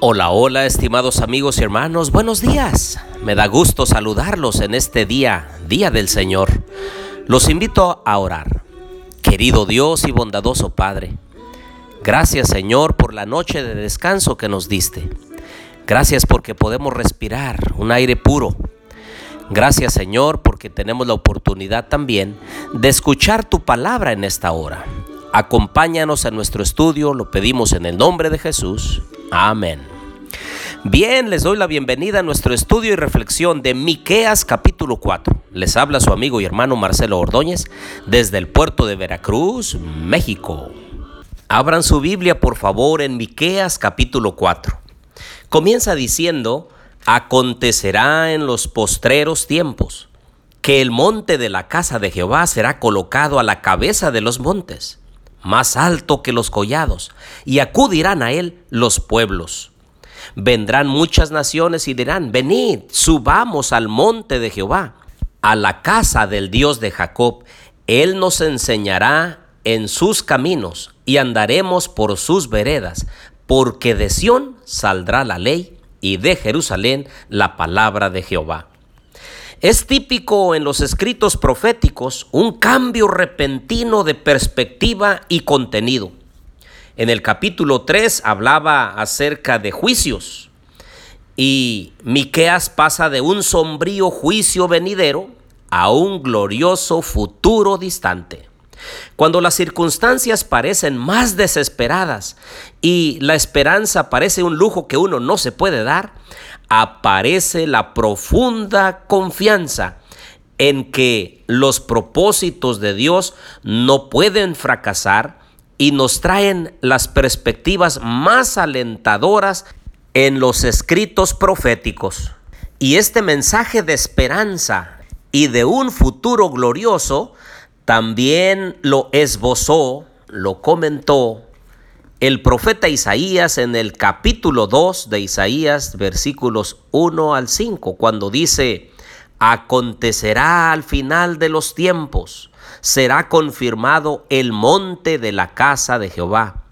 Hola, hola, estimados amigos y hermanos, buenos días. Me da gusto saludarlos en este día, Día del Señor. Los invito a orar. Querido Dios y bondadoso Padre, gracias Señor por la noche de descanso que nos diste. Gracias porque podemos respirar un aire puro. Gracias Señor porque tenemos la oportunidad también de escuchar tu palabra en esta hora. Acompáñanos en nuestro estudio, lo pedimos en el nombre de Jesús. Amén. Bien, les doy la bienvenida a nuestro estudio y reflexión de Miqueas capítulo 4. Les habla su amigo y hermano Marcelo Ordóñez desde el puerto de Veracruz, México. Abran su Biblia, por favor, en Miqueas capítulo 4. Comienza diciendo: Acontecerá en los postreros tiempos que el monte de la casa de Jehová será colocado a la cabeza de los montes más alto que los collados, y acudirán a él los pueblos. Vendrán muchas naciones y dirán, venid, subamos al monte de Jehová, a la casa del Dios de Jacob. Él nos enseñará en sus caminos y andaremos por sus veredas, porque de Sión saldrá la ley y de Jerusalén la palabra de Jehová. Es típico en los escritos proféticos un cambio repentino de perspectiva y contenido. En el capítulo 3 hablaba acerca de juicios y Miqueas pasa de un sombrío juicio venidero a un glorioso futuro distante. Cuando las circunstancias parecen más desesperadas y la esperanza parece un lujo que uno no se puede dar, aparece la profunda confianza en que los propósitos de Dios no pueden fracasar y nos traen las perspectivas más alentadoras en los escritos proféticos. Y este mensaje de esperanza y de un futuro glorioso también lo esbozó, lo comentó el profeta Isaías en el capítulo 2 de Isaías, versículos 1 al 5, cuando dice, acontecerá al final de los tiempos, será confirmado el monte de la casa de Jehová.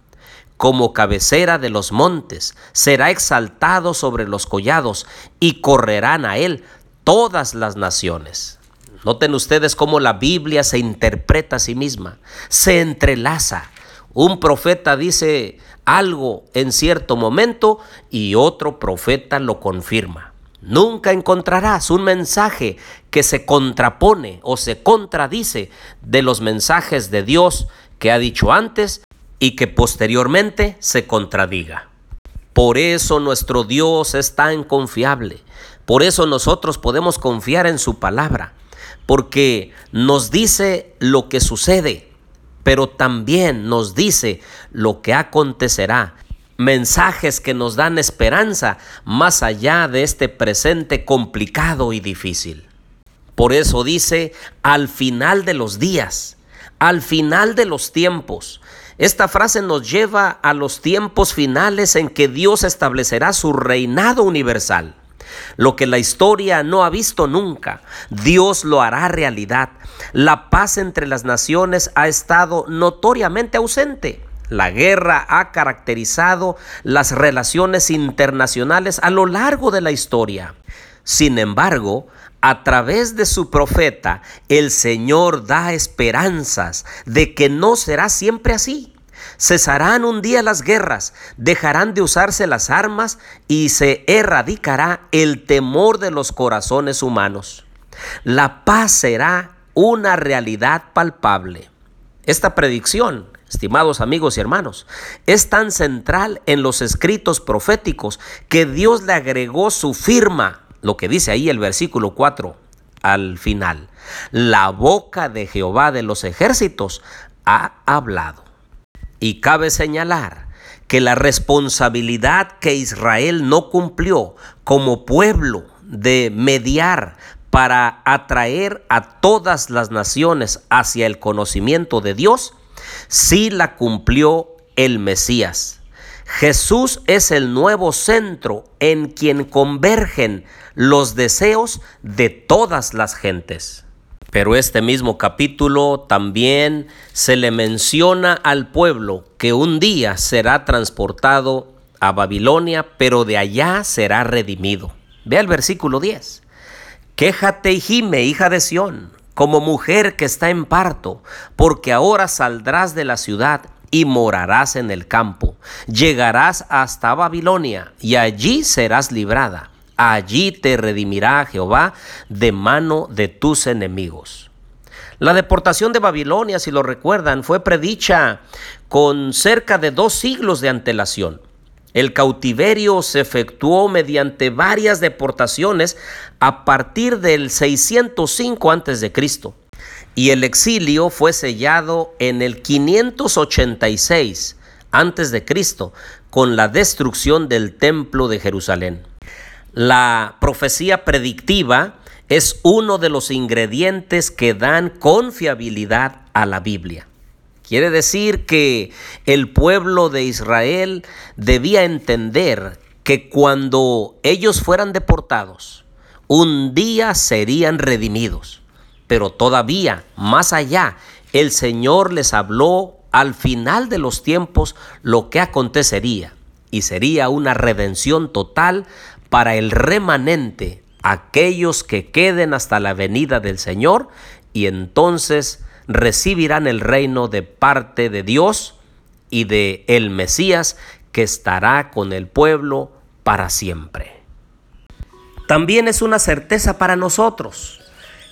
Como cabecera de los montes, será exaltado sobre los collados y correrán a él todas las naciones. Noten ustedes cómo la Biblia se interpreta a sí misma, se entrelaza un profeta dice algo en cierto momento y otro profeta lo confirma. Nunca encontrarás un mensaje que se contrapone o se contradice de los mensajes de Dios que ha dicho antes y que posteriormente se contradiga. Por eso nuestro Dios es tan confiable. Por eso nosotros podemos confiar en su palabra. Porque nos dice lo que sucede pero también nos dice lo que acontecerá. Mensajes que nos dan esperanza más allá de este presente complicado y difícil. Por eso dice, al final de los días, al final de los tiempos. Esta frase nos lleva a los tiempos finales en que Dios establecerá su reinado universal. Lo que la historia no ha visto nunca, Dios lo hará realidad. La paz entre las naciones ha estado notoriamente ausente. La guerra ha caracterizado las relaciones internacionales a lo largo de la historia. Sin embargo, a través de su profeta, el Señor da esperanzas de que no será siempre así. Cesarán un día las guerras, dejarán de usarse las armas y se erradicará el temor de los corazones humanos. La paz será una realidad palpable. Esta predicción, estimados amigos y hermanos, es tan central en los escritos proféticos que Dios le agregó su firma, lo que dice ahí el versículo 4 al final. La boca de Jehová de los ejércitos ha hablado. Y cabe señalar que la responsabilidad que Israel no cumplió como pueblo de mediar para atraer a todas las naciones hacia el conocimiento de Dios, sí la cumplió el Mesías. Jesús es el nuevo centro en quien convergen los deseos de todas las gentes. Pero este mismo capítulo también se le menciona al pueblo que un día será transportado a Babilonia, pero de allá será redimido. Ve el versículo 10. Quéjate y gime, hija de Sión, como mujer que está en parto, porque ahora saldrás de la ciudad y morarás en el campo. Llegarás hasta Babilonia y allí serás librada. Allí te redimirá Jehová de mano de tus enemigos. La deportación de Babilonia, si lo recuerdan, fue predicha con cerca de dos siglos de antelación. El cautiverio se efectuó mediante varias deportaciones a partir del 605 a.C. y el exilio fue sellado en el 586 a.C. con la destrucción del templo de Jerusalén. La profecía predictiva es uno de los ingredientes que dan confiabilidad a la Biblia. Quiere decir que el pueblo de Israel debía entender que cuando ellos fueran deportados, un día serían redimidos. Pero todavía, más allá, el Señor les habló al final de los tiempos lo que acontecería. Y sería una redención total para el remanente, aquellos que queden hasta la venida del Señor. Y entonces recibirán el reino de parte de Dios y de el Mesías que estará con el pueblo para siempre. También es una certeza para nosotros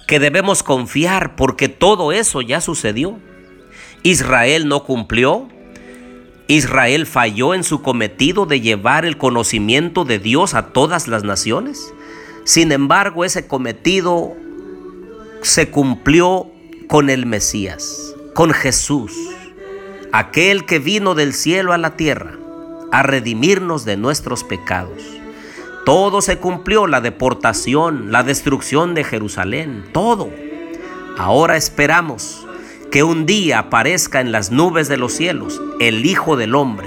que debemos confiar porque todo eso ya sucedió. Israel no cumplió. Israel falló en su cometido de llevar el conocimiento de Dios a todas las naciones. Sin embargo, ese cometido se cumplió con el Mesías, con Jesús, aquel que vino del cielo a la tierra a redimirnos de nuestros pecados. Todo se cumplió, la deportación, la destrucción de Jerusalén, todo. Ahora esperamos que un día aparezca en las nubes de los cielos el Hijo del Hombre,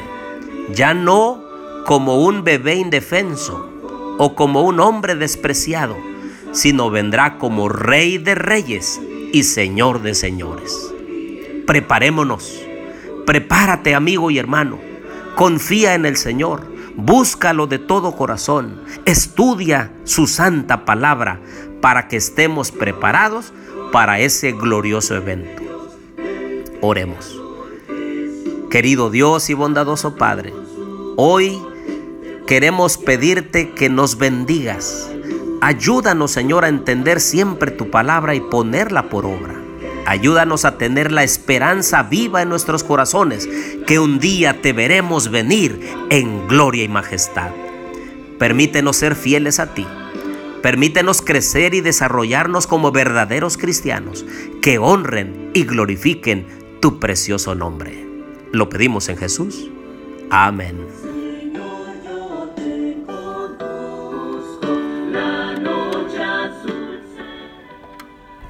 ya no como un bebé indefenso o como un hombre despreciado, sino vendrá como Rey de Reyes y Señor de señores. Preparémonos. Prepárate amigo y hermano. Confía en el Señor. Búscalo de todo corazón. Estudia su santa palabra para que estemos preparados para ese glorioso evento. Oremos. Querido Dios y bondadoso Padre, hoy queremos pedirte que nos bendigas Ayúdanos, Señor, a entender siempre tu palabra y ponerla por obra. Ayúdanos a tener la esperanza viva en nuestros corazones, que un día te veremos venir en gloria y majestad. Permítenos ser fieles a ti. Permítenos crecer y desarrollarnos como verdaderos cristianos, que honren y glorifiquen tu precioso nombre. Lo pedimos en Jesús. Amén.